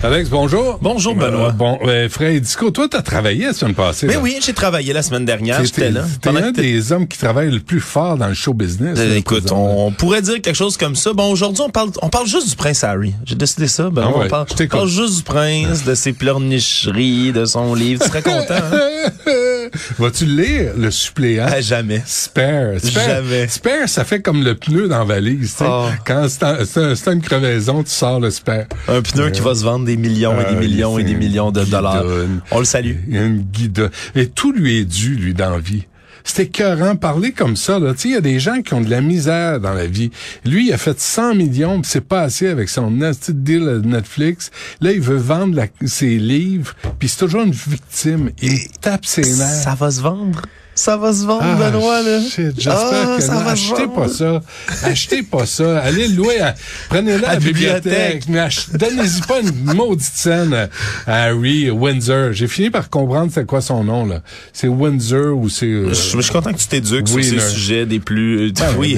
Alex, bonjour. Bonjour, Benoît. Euh, bon, euh, Fred Disco, toi, t'as travaillé la semaine passée. Mais là. oui, j'ai travaillé la semaine dernière. J'étais là. T'es un des hommes qui travaillent le plus fort dans le show business. Euh, là, Écoute, on pourrait dire quelque chose comme ça. Bon, aujourd'hui, on parle, on parle juste du prince Harry. J'ai décidé ça. Ben, Ah ouais, on parle, on parle juste du prince, de ses pleurnicheries, de son livre. Tu serais content, hein? Vas-tu lire le suppléant? À jamais. Spare. Spare. Jamais. Spare, ça fait comme le pneu dans la valise. tu sais. Oh. Quand c'est un- c'est un- c'est une crevaison, tu sors le spare. Un pneu qui va se vendre des millions et Ah, des millions il et des millions de dollars. guidonne. On le salue. Une guide. Et tout lui est dû, lui, dans la vie. C'était écœurant, parler comme ça. Là. Tu sais, Il y a des gens qui ont de la misère dans la vie. Lui, il a fait 100 millions, puis c'est pas assez avec son nasty deal à Netflix. Là, il veut vendre la- ses livres, puis c'est toujours une victime. Il tape ses nerfs. Ça va se vendre? Ça va se vendre, Ah, Benoît, là. shit, J'espère Ah, que ça non. va se Achetez vendre. pas ça. Achetez pas ça. Allez le louer. à- Prenez-le à À la bibliothèque. bibliothèque. Mais ach- donnez-y pas une maudite scène à Harry Windsor. J'ai fini par comprendre c'est quoi son nom, là. C'est Windsor ou c'est... euh, Je, je suis content que tu t'éduques sur ces Wiener. sujets des plus... euh, Ben oui,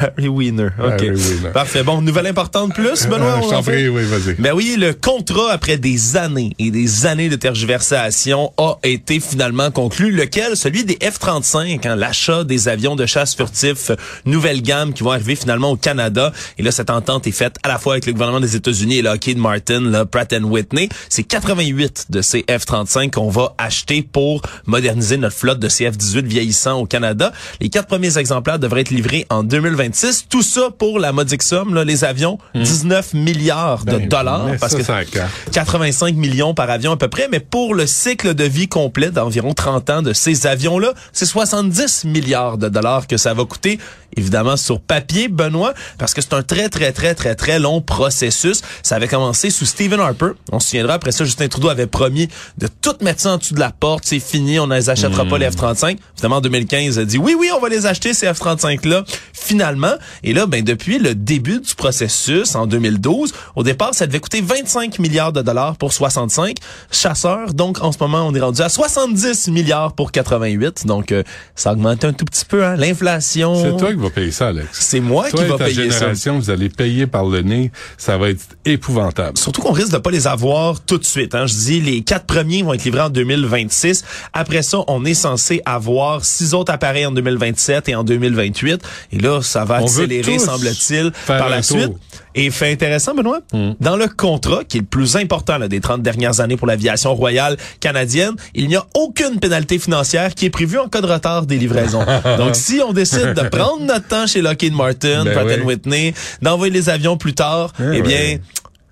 Harry Wiener. OK. Harry Wiener. Parfait. Bon, nouvelle importante plus, Benoît. Ah, on je en t'en prie, oui, vas-y. Ben oui, le contrat après des années et des années de tergiversation a été finalement conclu, lequel? Celui des F-35, hein, l'achat des avions de chasse furtifs euh, nouvelle gamme qui vont arriver finalement au Canada. Et là, cette entente est faite à la fois avec le gouvernement des États-Unis et Lockheed Martin, là, Pratt Whitney. C'est 88 de ces F-35 qu'on va acheter pour moderniser notre flotte de ces F-18 vieillissants au Canada. Les quatre premiers exemplaires devraient être livrés en 2026. Tout ça pour la modique somme, là, les avions, 19 milliards de Ben, dollars. Parce que sur la carte. 85 millions par avion à peu près, mais pour le cycle de vie complet d'environ 30 ans de ces avions-là, c'est 70 milliards de dollars que ça va coûter. Évidemment, sur papier, Benoît, parce que c'est un très, très, très, très, très long processus. Ça avait commencé sous Stephen Harper. On se souviendra, après ça, Justin Trudeau avait promis de tout mettre ça en dessous de la porte. C'est fini, on ne les achètera pas, les F-35. Finalement, en 2015, il a dit, oui, oui, on va les acheter, ces F-35-là, finalement. Et là, ben, depuis le début du processus, en 2012, au départ, ça devait coûter 25 milliards de dollars pour 65 chasseurs. Donc, en ce moment, on est rendu à 70 milliards pour 88. Donc, euh, ça augmente un tout petit peu, hein. L'inflation. C'est toi qui vas payer ça, Alex. C'est moi Toi qui et va ta payer ça. génération, vous allez payer par le nez. Ça va être épouvantable. Surtout qu'on risque de pas les avoir tout de suite. Hein. Je dis, les quatre premiers vont être livrés en 2026. Après ça, on est censé avoir six autres appareils en 2027 et en 2028. Et là, ça va accélérer, semble-t-il, par la tour. Suite. Et fait intéressant, Benoît, dans le contrat, qui est le plus important là, des 30 dernières années pour l'aviation royale canadienne, il n'y a aucune pénalité financière qui est prévue en cas de retard des livraisons. Donc, si on décide de prendre notre temps chez Lockheed Martin, Ben Pratt oui. Whitney, d'envoyer les avions plus tard, Eh eh bien, ouais.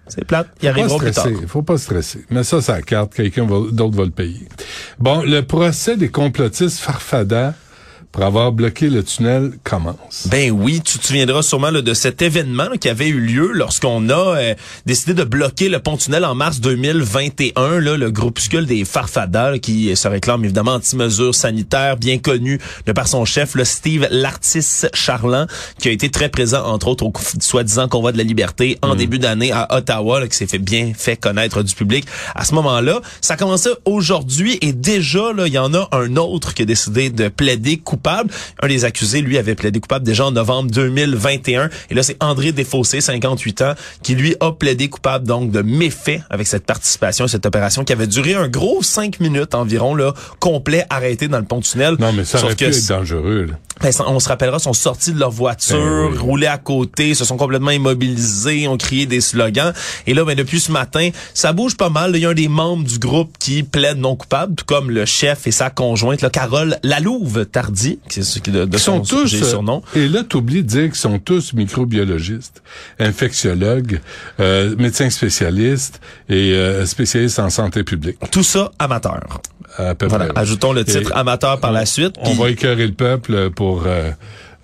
c'est plate, ils arriveront plus tard. Faut pas stresser. Mais ça, ça carte. Quelqu'un d'autre va le payer. Bon, le procès des complotistes Farfada pour avoir bloqué le tunnel commence. Ben oui, tu te souviendras sûrement là, de cet événement là, qui avait eu lieu lorsqu'on a euh, décidé de bloquer le pont-tunnel en mars 2021. Là, le groupuscule des Farfadas qui se réclame évidemment anti-mesures sanitaires, bien connu de par son chef, le Steve Lartis Charland, qui a été très présent entre autres au soi-disant convoi de la liberté en début d'année à Ottawa, là, qui s'est fait bien fait connaître du public. À ce moment-là, ça commençait aujourd'hui et déjà il y en a un autre qui a décidé de plaider coupable. Un des accusés, lui, avait plaidé coupable déjà en novembre 2021. Et là, c'est André Desfossés, 58 ans, qui lui a plaidé coupable donc de méfait avec cette participation, cette opération qui avait duré un gros cinq minutes environ, là, complet, arrêté dans le pont-tunnel. Non, mais ça aurait pu être dangereux. là. Ben, on se rappellera, sont sortis de leur voiture, Ben oui. roulés à côté, se sont complètement immobilisés, ont crié des slogans. Et là, ben, depuis ce matin, ça bouge pas mal. Il y a un des membres du groupe qui plaide non coupable, tout comme le chef et sa conjointe, là, Carole Lalouve Qui est de, de sont son tous, euh, surnom. et là, t'oublies de dire qu'ils sont tous microbiologistes, infectiologues, euh, médecins spécialistes et euh, spécialistes en santé publique. Tout ça amateur. À peu Voilà. près. Ajoutons le titre Et amateur par la suite. On va écœurer le peuple pour euh,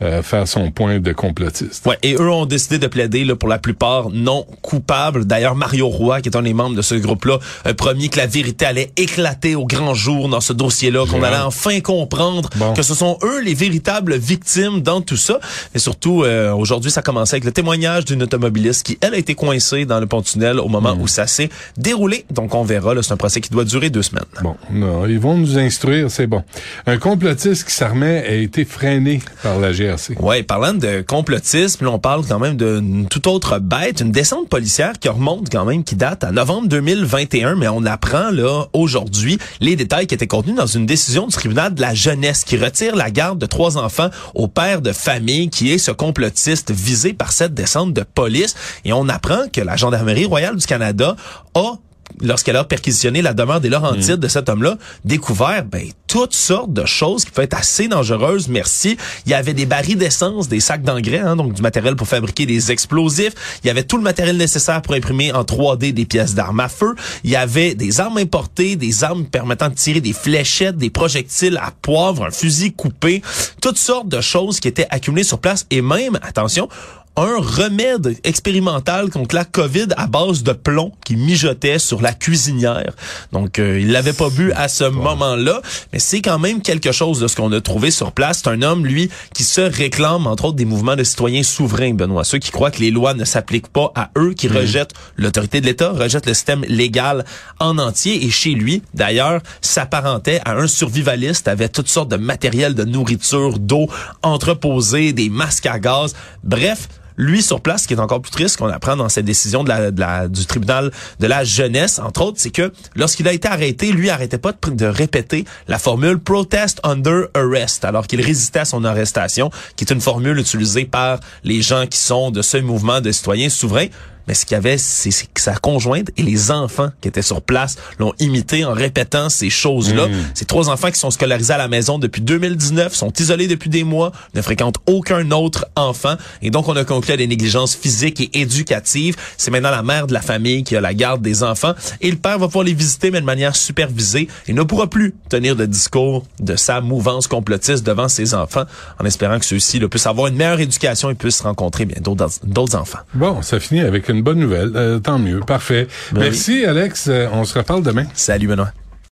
euh, faire son point de complotiste. Ouais, et eux ont décidé de plaider là, pour la plupart non coupables. D'ailleurs, Mario Roy, qui est un des membres de ce groupe-là, a promis que la vérité allait éclater au grand jour dans ce dossier-là, qu'on allait enfin comprendre Bon. que ce sont eux les véritables victimes dans tout ça. Et surtout, euh, aujourd'hui, ça a commencé avec le témoignage d'une automobiliste qui, elle, a été coincée dans le pont-tunnel au moment Hmm. où ça s'est déroulé. Donc, on verra. C'est un procès qui doit durer deux semaines. Bon, non, ils vont nous instruire, c'est bon. Un complotiste qui s'armait a été freiné par la GRC. Ouais, parlant de complotisme, on parle quand même d'une toute autre bête, une descente policière qui remonte quand même, qui date à novembre 2021, mais on apprend là aujourd'hui les détails qui étaient contenus dans une décision du tribunal de la jeunesse qui retire la garde de trois enfants au père de famille qui est ce complotiste visé par cette descente de police. Et on apprend que la Gendarmerie royale du Canada a lorsqu'elle a perquisitionné la demeure des Laurentides de cet homme-là, découvert ben, toutes sortes de choses qui peuvent être assez dangereuses. Merci. Il y avait des barils d'essence, des sacs d'engrais, hein, donc du matériel pour fabriquer des explosifs. Il y avait tout le matériel nécessaire pour imprimer en 3D des pièces d'armes à feu. Il y avait des armes importées, des armes permettant de tirer des fléchettes, des projectiles à poivre, un fusil coupé, toutes sortes de choses qui étaient accumulées sur place et même, attention, un remède expérimental contre la COVID à base de plomb qui mijotait sur la cuisinière. Donc, euh, il l'avait pas bu à ce moment-là, mais c'est quand même quelque chose de ce qu'on a trouvé sur place. C'est un homme, lui, qui se réclame, entre autres, des mouvements de citoyens souverains, Benoît. Ceux qui croient que les lois ne s'appliquent pas à eux, qui rejettent l'autorité de l'État, rejettent le système légal en entier. Et chez lui, d'ailleurs, s'apparentait à un survivaliste, avait toutes sortes de matériel de nourriture, d'eau entreposé, des masques à gaz. Bref, lui sur place, ce qui est encore plus triste qu'on apprend dans cette décision du tribunal de la jeunesse, entre autres, c'est que lorsqu'il a été arrêté, lui arrêtait pas de, de répéter la formule protest under arrest, alors qu'il résistait à son arrestation, qui est une formule utilisée par les gens qui sont de ce mouvement de citoyens souverains. Mais ce qu'il y avait, c'est que sa conjointe et les enfants qui étaient sur place l'ont imité en répétant ces choses-là. Ces trois enfants qui sont scolarisés à la maison depuis 2019, sont isolés depuis des mois, ne fréquentent aucun autre enfant. Et donc, on a conclu à des négligences physiques et éducatives. C'est maintenant la mère de la famille qui a la garde des enfants. Et le père va pouvoir les visiter, mais de manière supervisée. Il ne pourra plus tenir de discours de sa mouvance complotiste devant ses enfants, en espérant que ceux-ci puissent avoir une meilleure éducation et puissent rencontrer bien d'autres d'autres enfants. Bon, ça finit avec une bonne nouvelle. Euh, tant mieux. Parfait. Ben Merci, Alex. Euh, on se reparle demain. Salut Benoît.